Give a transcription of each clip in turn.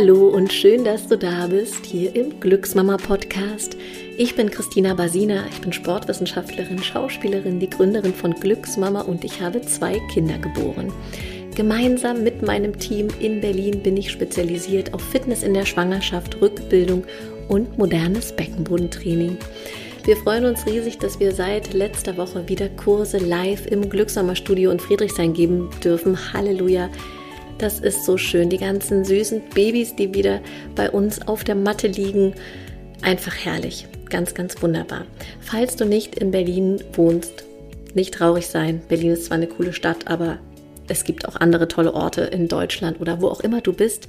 Hallo und schön, dass du da bist, hier im Glücksmama Podcast. Ich bin Christina Basina, ich bin Sportwissenschaftlerin, Schauspielerin, die Gründerin von Glücksmama und ich habe zwei Kinder geboren. Gemeinsam mit meinem Team in Berlin bin ich spezialisiert auf Fitness in der Schwangerschaft, Rückbildung und modernes Beckenbodentraining. Wir freuen uns riesig, dass wir seit letzter Woche wieder Kurse live im Glücksmama Studio in Friedrichshain geben dürfen. Halleluja! Das ist so schön. Die ganzen süßen Babys, die wieder bei uns auf der Matte liegen. Einfach herrlich. Ganz, ganz wunderbar. Falls du nicht in Berlin wohnst, nicht traurig sein. Berlin ist zwar eine coole Stadt, aber es gibt auch andere tolle Orte in Deutschland oder wo auch immer du bist.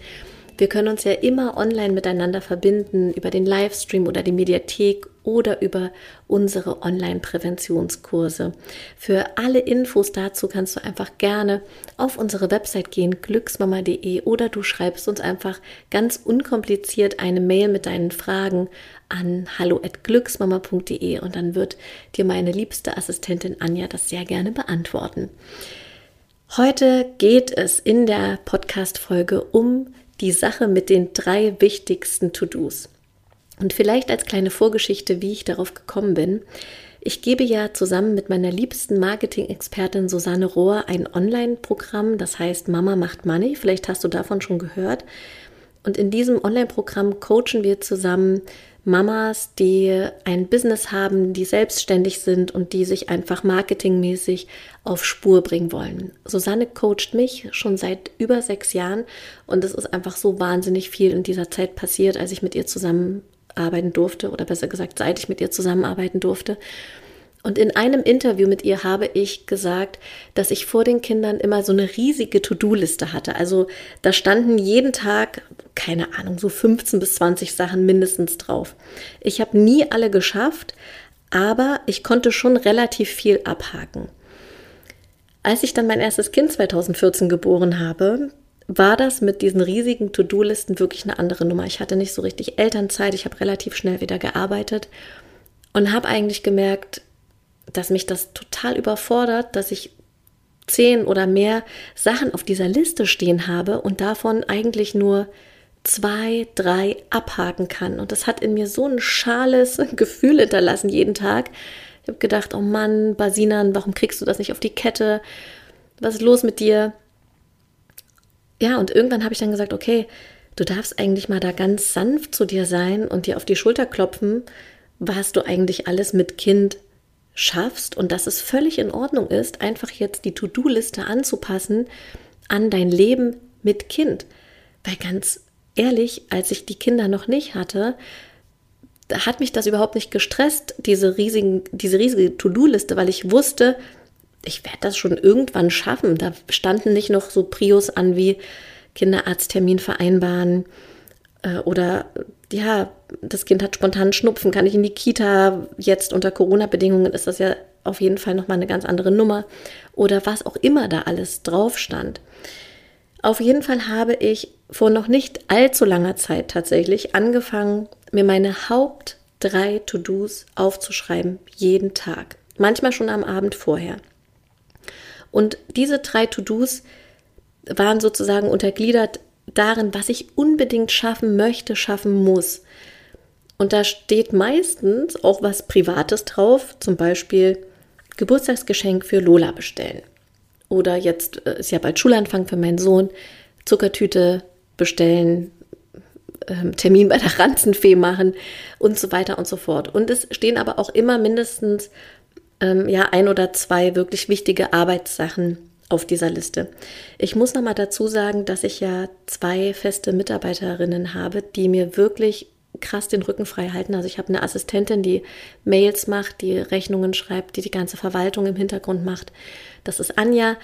Wir können uns ja immer online miteinander verbinden über den Livestream oder die Mediathek oder über unsere Online-Präventionskurse. Für alle Infos dazu kannst du einfach gerne auf unsere Website gehen, glücksmama.de oder du schreibst uns einfach ganz unkompliziert eine Mail mit deinen Fragen an hallo@glücksmama.de und dann wird dir meine liebste Assistentin Anja das sehr gerne beantworten. Heute geht es in der Podcast-Folge um die Sache mit den drei wichtigsten To-Dos. Und vielleicht als kleine Vorgeschichte, wie ich darauf gekommen bin. Ich gebe ja zusammen mit meiner liebsten Marketing-Expertin Susanne Rohr ein Online-Programm, das heißt Mama macht Money. Vielleicht hast du davon schon gehört. Und in diesem Online-Programm coachen wir zusammen Mamas, die ein Business haben, die selbstständig sind und die sich einfach marketingmäßig auf Spur bringen wollen. Susanne coacht mich schon seit über sechs Jahren und es ist einfach so wahnsinnig viel in dieser Zeit passiert, als ich mit ihr zusammenarbeiten durfte oder besser gesagt, seit ich mit ihr zusammenarbeiten durfte. Und in einem Interview mit ihr habe ich gesagt, dass ich vor den Kindern immer so eine riesige To-Do-Liste hatte. Also da standen jeden Tag, keine Ahnung, so 15 bis 20 Sachen mindestens drauf. Ich habe nie alle geschafft, aber ich konnte schon relativ viel abhaken. Als ich dann mein erstes Kind 2014 geboren habe, war das mit diesen riesigen To-Do-Listen wirklich eine andere Nummer. Ich hatte nicht so richtig Elternzeit, ich habe relativ schnell wieder gearbeitet und habe eigentlich gemerkt, dass mich das total überfordert, dass ich zehn oder mehr Sachen auf dieser Liste stehen habe und davon eigentlich nur zwei, drei abhaken kann. Und das hat in mir so ein schales Gefühl hinterlassen jeden Tag. Ich habe gedacht, oh Mann, Basinan, warum kriegst du das nicht auf die Kette? Was ist los mit dir? Ja, und irgendwann habe ich dann gesagt, okay, du darfst eigentlich mal da ganz sanft zu dir sein und dir auf die Schulter klopfen, was du eigentlich alles mit Kind schaffst und dass es völlig in Ordnung ist, einfach jetzt die To-Do-Liste anzupassen an dein Leben mit Kind. Weil ganz ehrlich, als ich die Kinder noch nicht hatte, hat mich das überhaupt nicht gestresst, diese, riesigen, diese riesige To-Do-Liste, weil ich wusste, ich werde das schon irgendwann schaffen. Da standen nicht noch so Prios an wie Kinderarzttermin vereinbaren äh, oder ja, das Kind hat spontan Schnupfen, kann ich in die Kita? Jetzt unter Corona-Bedingungen ist das ja auf jeden Fall nochmal eine ganz andere Nummer. Oder was auch immer da alles drauf stand. Auf jeden Fall habe ich vor noch nicht allzu langer Zeit tatsächlich angefangen, mir meine Haupt drei To-Dos aufzuschreiben, jeden Tag. Manchmal schon am Abend vorher. Und diese drei To-Dos waren sozusagen untergliedert darin, was ich unbedingt schaffen möchte, schaffen muss. Und da steht meistens auch was Privates drauf, zum Beispiel Geburtstagsgeschenk für Lola bestellen. Oder jetzt äh, ist ja bald Schulanfang für meinen Sohn, Zuckertüte bestellen, ähm, Termin bei der Ranzenfee machen und so weiter und so fort. Und es stehen aber auch immer mindestens ähm, ja ein oder zwei wirklich wichtige Arbeitssachen auf dieser Liste. Ich muss noch mal dazu sagen, dass ich ja zwei feste Mitarbeiterinnen habe, die mir wirklich krass den Rücken frei halten. Also ich habe eine Assistentin, die Mails macht, die Rechnungen schreibt, die die ganze Verwaltung im Hintergrund macht. Das ist Anja.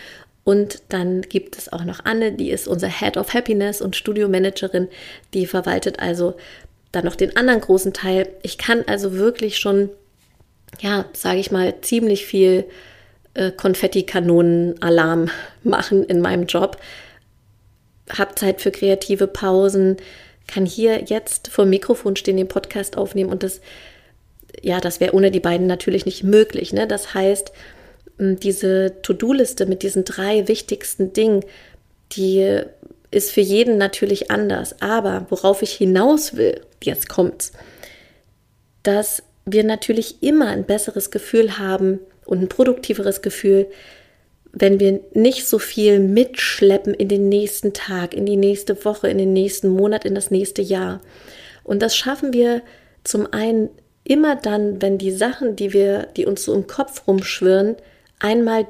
Und dann gibt es auch noch Anne, die ist unser Head of Happiness und Studiomanagerin, die verwaltet also dann noch den anderen großen Teil. Ich kann also wirklich schon, ja, sage ich mal, ziemlich viel äh, Konfettikanonen-Alarm machen in meinem Job. Hab Zeit für kreative Pausen, kann hier jetzt vor dem Mikrofon stehen, den Podcast aufnehmen und das, ja, das wäre ohne die beiden natürlich nicht möglich. Ne? Das heißt, diese To-Do-Liste mit diesen drei wichtigsten Dingen, die ist für jeden natürlich anders. Aber worauf ich hinaus will, jetzt kommt's, dass wir natürlich immer ein besseres Gefühl haben und ein produktiveres Gefühl, wenn wir nicht so viel mitschleppen in den nächsten Tag, in die nächste Woche, in den nächsten Monat, in das nächste Jahr. Und das schaffen wir zum einen immer dann, wenn die Sachen, die wir, die uns so im Kopf rumschwirren, einmal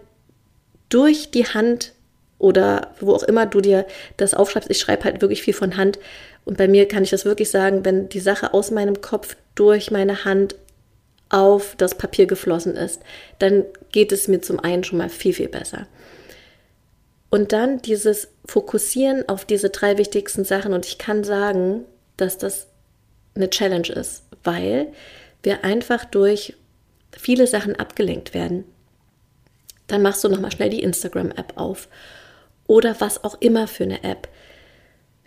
durch die Hand oder wo auch immer du dir das aufschreibst. Ich schreibe halt wirklich viel von Hand. Und bei mir kann ich das wirklich sagen, wenn die Sache aus meinem Kopf durch meine Hand auf das Papier geflossen ist, dann geht es mir zum einen schon mal viel, viel besser. Und dann dieses Fokussieren auf diese drei wichtigsten Sachen. Und ich kann sagen, dass das eine Challenge ist, weil wir einfach durch viele Sachen abgelenkt werden. Dann machst du nochmal schnell die Instagram-App auf oder was auch immer für eine App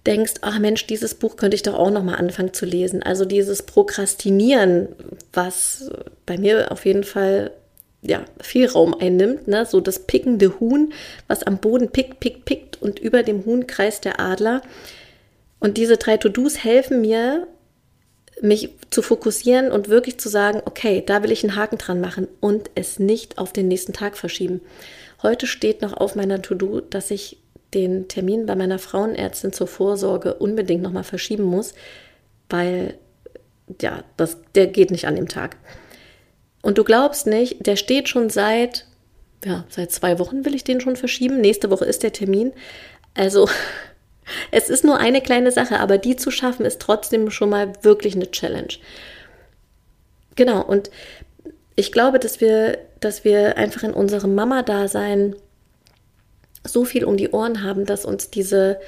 denkst, ach Mensch, dieses Buch könnte ich doch auch noch mal anfangen zu lesen. Also dieses Prokrastinieren, was bei mir auf jeden Fall ja, viel Raum einnimmt, ne? so das pickende Huhn, was am Boden pickt, pickt, pickt und über dem Huhn kreist der Adler. Und diese drei To-Dos helfen mir, mich zu fokussieren und wirklich zu sagen, okay, da will ich einen Haken dran machen und es nicht auf den nächsten Tag verschieben. Heute steht noch auf meiner To-Do, dass ich den Termin bei meiner Frauenärztin zur Vorsorge unbedingt nochmal verschieben muss, weil ja, das, der geht nicht an dem Tag. Und du glaubst nicht, der steht schon seit, ja, seit zwei Wochen will ich den schon verschieben. Nächste Woche ist der Termin. Also, es ist nur eine kleine Sache, aber die zu schaffen ist trotzdem schon mal wirklich eine Challenge. Genau, und ich glaube, dass wir, dass wir einfach in unserem Mama-Dasein so viel um die Ohren haben, dass uns diese,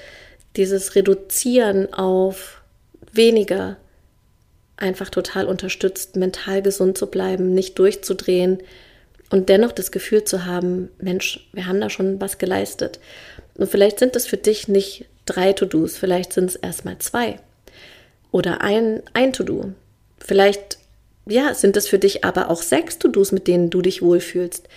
dieses Reduzieren auf weniger einfach total unterstützt, mental gesund zu bleiben, nicht durchzudrehen und dennoch das Gefühl zu haben, Mensch, wir haben da schon was geleistet. Und vielleicht sind es für dich nicht drei To-Dos, vielleicht sind es erstmal zwei oder ein, ein To-Do. Vielleicht, ja, sind es für dich aber auch sechs To-Dos, mit denen du dich wohlfühlst.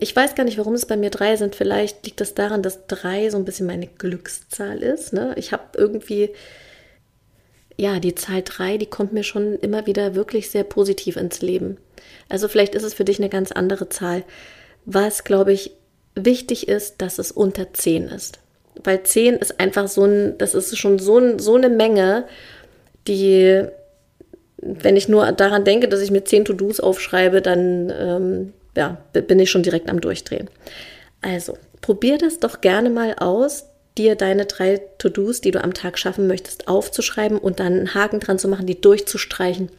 Ich weiß gar nicht, warum es bei mir drei sind. Vielleicht liegt das daran, dass drei so ein bisschen meine Glückszahl ist. Ne? Ich habe irgendwie, ja, die Zahl drei, die kommt mir schon immer wieder wirklich sehr positiv ins Leben. Also vielleicht ist es für dich eine ganz andere Zahl. Was, glaube ich, wichtig ist, dass es unter zehn ist. Weil zehn ist einfach so ein, das ist schon so, so eine Menge, die, wenn ich nur daran denke, dass ich mir zehn To-Dos aufschreibe, dann ähm, ja, bin ich schon direkt am Durchdrehen. Also, probier das doch gerne mal aus, dir deine drei To-Dos, die du am Tag schaffen möchtest, aufzuschreiben und dann einen Haken dran zu machen, die durchzustreichen,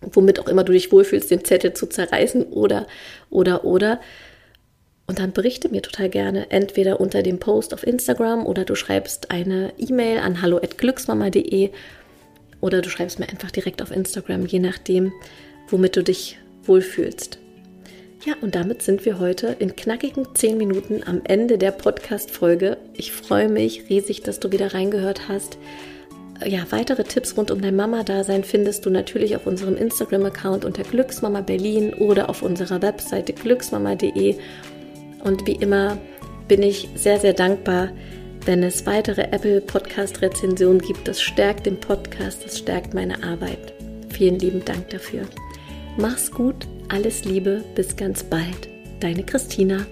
womit auch immer du dich wohlfühlst, den Zettel zu zerreißen oder, oder, oder. Und dann berichte mir total gerne, entweder unter dem Post auf Instagram oder du schreibst eine E-Mail an hallo@glücksmama.de oder du schreibst mir einfach direkt auf Instagram, je nachdem, womit du dich wohlfühlst. Ja, und damit sind wir heute in knackigen 10 Minuten am Ende der Podcast-Folge. Ich freue mich riesig, dass du wieder reingehört hast. Ja, weitere Tipps rund um dein Mama-Dasein findest du natürlich auf unserem Instagram-Account unter Glücksmama Berlin oder auf unserer Webseite glücksmama.de. Und wie immer bin ich sehr, sehr dankbar, wenn es weitere Apple Podcast-Rezensionen gibt. Das stärkt den Podcast, das stärkt meine Arbeit. Vielen lieben Dank dafür. Mach's gut alles Liebe, bis ganz bald. Deine Christina.